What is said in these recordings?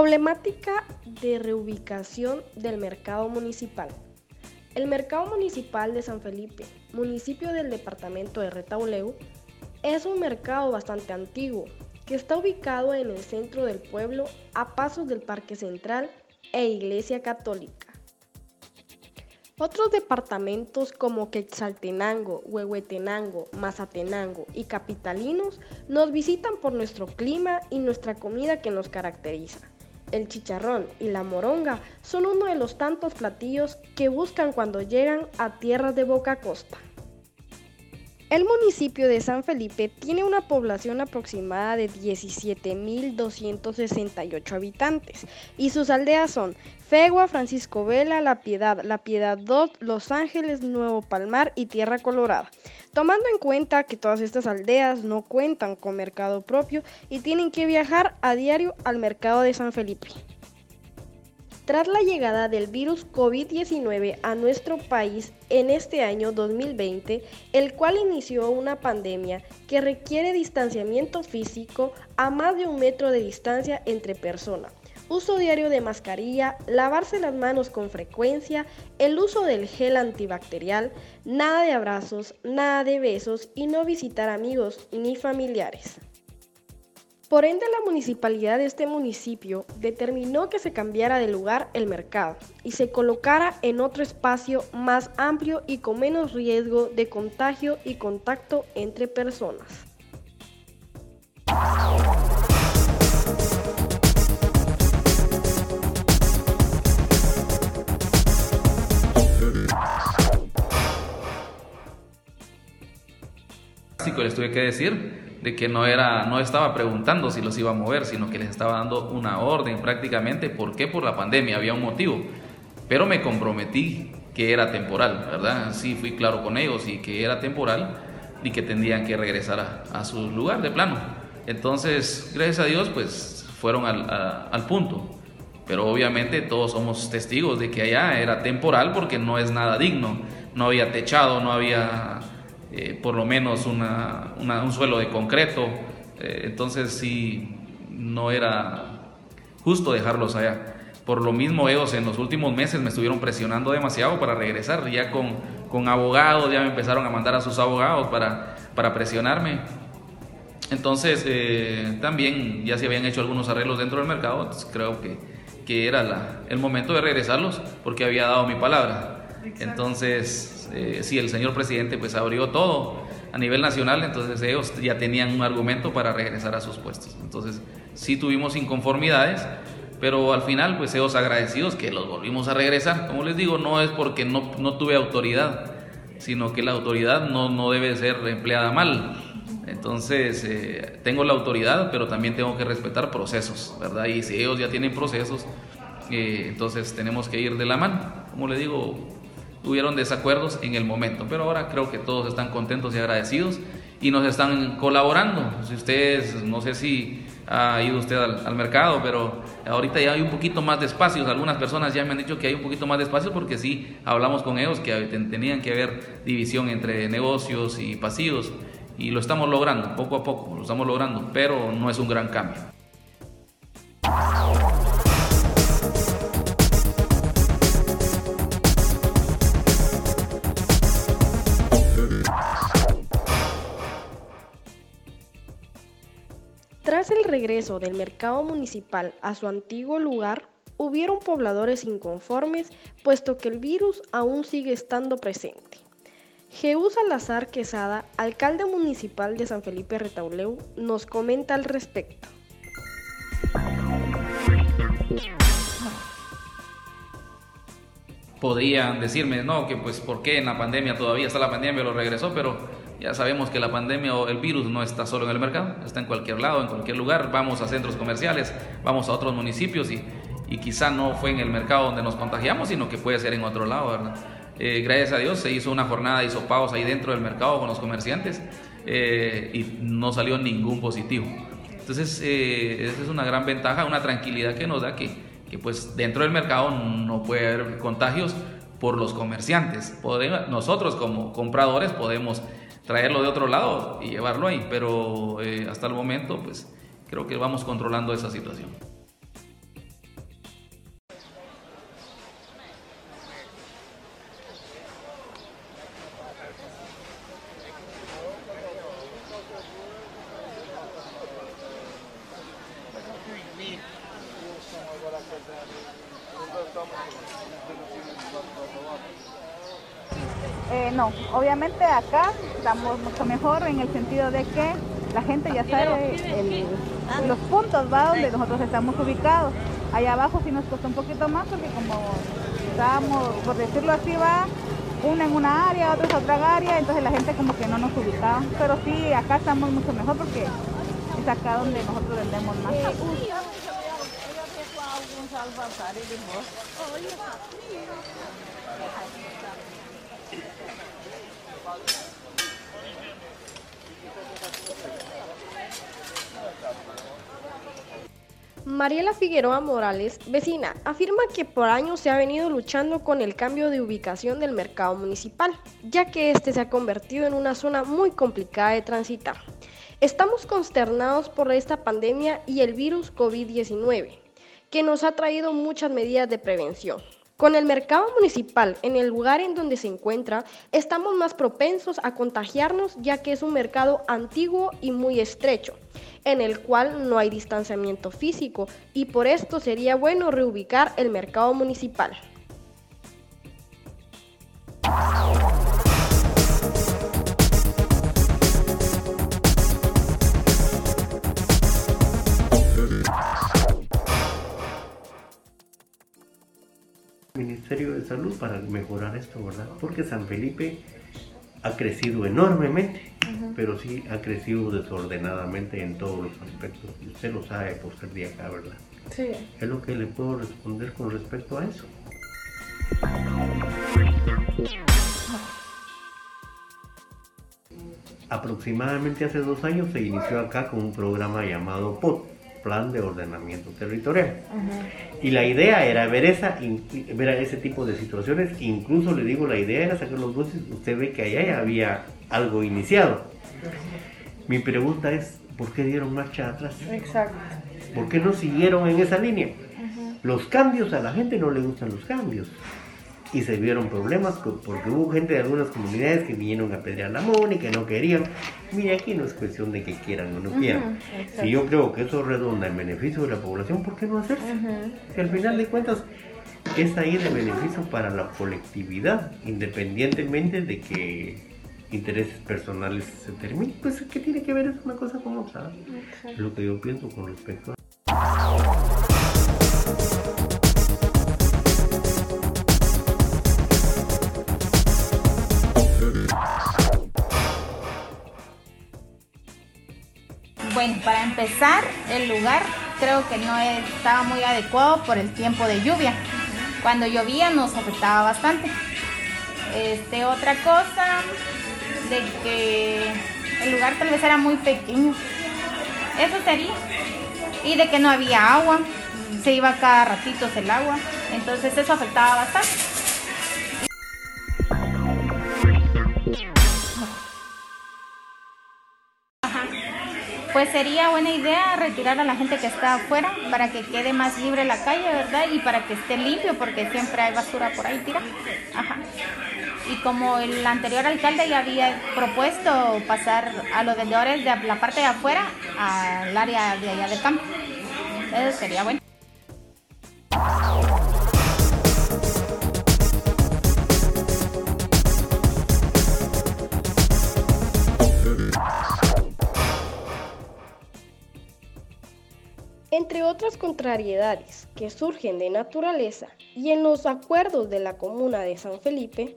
Problemática de reubicación del mercado municipal. El mercado municipal de San Felipe, municipio del departamento de Retauleu, es un mercado bastante antiguo que está ubicado en el centro del pueblo a pasos del Parque Central e Iglesia Católica. Otros departamentos como Quetzaltenango, Huehuetenango, Mazatenango y Capitalinos nos visitan por nuestro clima y nuestra comida que nos caracteriza. El chicharrón y la moronga son uno de los tantos platillos que buscan cuando llegan a tierras de Boca Costa. El municipio de San Felipe tiene una población aproximada de 17.268 habitantes y sus aldeas son Fegua, Francisco Vela, La Piedad, La Piedad 2, Los Ángeles, Nuevo Palmar y Tierra Colorada. Tomando en cuenta que todas estas aldeas no cuentan con mercado propio y tienen que viajar a diario al mercado de San Felipe. Tras la llegada del virus COVID-19 a nuestro país en este año 2020, el cual inició una pandemia que requiere distanciamiento físico a más de un metro de distancia entre personas, uso diario de mascarilla, lavarse las manos con frecuencia, el uso del gel antibacterial, nada de abrazos, nada de besos y no visitar amigos ni familiares. Por ende, la municipalidad de este municipio determinó que se cambiara de lugar el mercado y se colocara en otro espacio más amplio y con menos riesgo de contagio y contacto entre personas. Les tuve que decir de que no, era, no estaba preguntando si los iba a mover, sino que les estaba dando una orden prácticamente. ¿Por qué? Por la pandemia, había un motivo. Pero me comprometí que era temporal, ¿verdad? Sí, fui claro con ellos y que era temporal y que tendrían que regresar a, su lugar de plano. Entonces, gracias a Dios, pues fueron al, al punto. Pero obviamente todos somos testigos de que allá era temporal porque no es nada digno. No había techado, no había eh, por lo menos una, un suelo de concreto, eh, entonces sí, no era justo dejarlos allá. Por lo mismo ellos en los últimos meses me estuvieron presionando demasiado para regresar, ya con, con abogados, ya me empezaron a mandar a sus abogados para, para presionarme. Entonces eh, también ya se habían hecho algunos arreglos dentro del mercado, creo que, que era la, el momento de regresarlos porque había dado mi palabra. Entonces, eh, si el señor presidente pues abrió todo a nivel nacional, entonces ellos ya tenían un argumento para regresar a sus puestos. Entonces, sí tuvimos inconformidades, pero al final pues ellos agradecidos que los volvimos a regresar. Como les digo, no es porque no, no tuve autoridad, sino que la autoridad no, no debe ser empleada mal. Entonces, eh, tengo la autoridad, pero también tengo que respetar procesos, ¿verdad? Y si ellos ya tienen procesos, eh, entonces tenemos que ir de la mano. Como le digo, tuvieron desacuerdos en el momento, pero ahora creo que todos están contentos y agradecidos y nos están colaborando. Si ustedes, no sé si ha ido usted al, mercado, pero ahorita ya hay un poquito más de espacios. Algunas personas ya me han dicho que hay un poquito más de espacios porque sí, hablamos con ellos que tenían que haber división entre negocios y pasillos y lo estamos logrando, poco a poco, lo estamos logrando, pero no es un gran cambio. Tras el regreso del mercado municipal a su antiguo lugar, hubieron pobladores inconformes, puesto que el virus aún sigue estando presente. Jesús Salazar Quesada, alcalde municipal de San Felipe Retauleu, nos comenta al respecto. Podrían decirme, no, que pues por qué en la pandemia todavía está la pandemia, lo regresó, pero ya sabemos que la pandemia o el virus no está solo en el mercado, está en cualquier lado, en cualquier lugar. Vamos a centros comerciales, vamos a otros municipios y, y quizá no fue en el mercado donde nos contagiamos, sino que puede ser en otro lado, ¿verdad? Eh, gracias a Dios se hizo una jornada de hisopados ahí dentro del mercado con los comerciantes eh, y no salió ningún positivo. Entonces, eh, esa es una gran ventaja, una tranquilidad que nos da que, que pues dentro del mercado no puede haber contagios por los comerciantes. Podemos, nosotros como compradores podemos traerlo de otro lado y llevarlo ahí, pero eh, hasta el momento pues creo que vamos controlando esa situación. Eh, no, obviamente acá estamos mucho mejor en el sentido de que la gente ya sabe los puntos ¿va? donde nosotros estamos ubicados. Allá abajo sí nos costó un poquito más porque como estábamos, por decirlo así, va una en una área, otra en otra área, entonces la gente como que no nos ubicaba. Pero sí, acá estamos mucho mejor porque es acá donde nosotros vendemos más. Mariela Figueroa Morales, vecina, afirma que por años se ha venido luchando con el cambio de ubicación del mercado municipal, ya que este se ha convertido en una zona muy complicada de transitar. Estamos consternados por esta pandemia y el virus COVID-19, que nos ha traído muchas medidas de prevención. Con el mercado municipal en el lugar en donde se encuentra, estamos más propensos a contagiarnos ya que es un mercado antiguo y muy estrecho, en el cual no hay distanciamiento físico y por esto sería bueno reubicar el mercado municipal. Ministerio de Salud para mejorar esto, ¿verdad? Porque San Felipe ha crecido enormemente, pero sí ha crecido desordenadamente en todos los aspectos. Usted lo sabe por ser de acá, ¿verdad? Sí. Es lo que le puedo responder con respecto a eso. Aproximadamente hace dos años se inició acá con un programa llamado POT, plan de ordenamiento territorial. Y la idea era ver, esa, ver ese tipo de situaciones, incluso le digo, la idea era sacar los buses, usted ve que allá ya había algo iniciado. Mi pregunta es, ¿por qué dieron marcha atrás? Exacto. ¿Por qué no siguieron en esa línea? Los cambios, a la gente no le gustan los cambios y se vieron problemas porque hubo gente de algunas comunidades que vinieron a pedrear la mona y que no querían. Mire, aquí no es cuestión de que quieran o no quieran. si yo creo que eso redonda en beneficio de la población, ¿por qué no hacerse? Si al final de cuentas es ahí de beneficio para la colectividad, independientemente de que intereses personales se terminen, pues ¿qué tiene que ver es una cosa con otra? Es lo que yo pienso con respecto a... Bueno, para empezar, el lugar creo que no estaba muy adecuado por el tiempo de lluvia. Cuando llovía nos afectaba bastante. Este, otra cosa, de que el lugar tal vez era muy pequeño. Eso sería. Y de que no había agua. Se iba cada ratito el agua. Entonces eso afectaba bastante. Pues sería buena idea retirar a la gente que está afuera para que quede más libre la calle, ¿verdad? Y para que esté limpio, porque siempre hay basura por ahí tira. Ajá. Y como el anterior alcalde ya había propuesto pasar a los vendedores de la parte de afuera al área de allá del campo. Eso sería bueno. Entre otras contrariedades que surgen de naturaleza y en los acuerdos de la Comuna de San Felipe,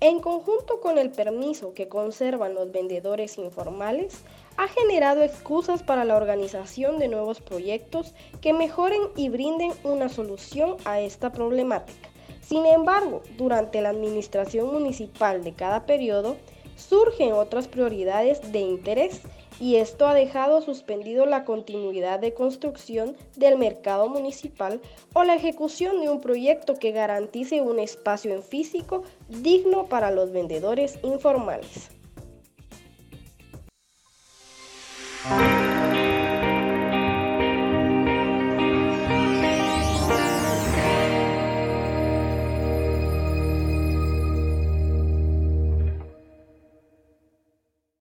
en conjunto con el permiso que conservan los vendedores informales, ha generado excusas para la organización de nuevos proyectos que mejoren y brinden una solución a esta problemática. Sin embargo, durante la administración municipal de cada periodo, surgen otras prioridades de interés y esto ha dejado suspendido la continuidad de construcción del mercado municipal o la ejecución de un proyecto que garantice un espacio en físico digno para los vendedores informales.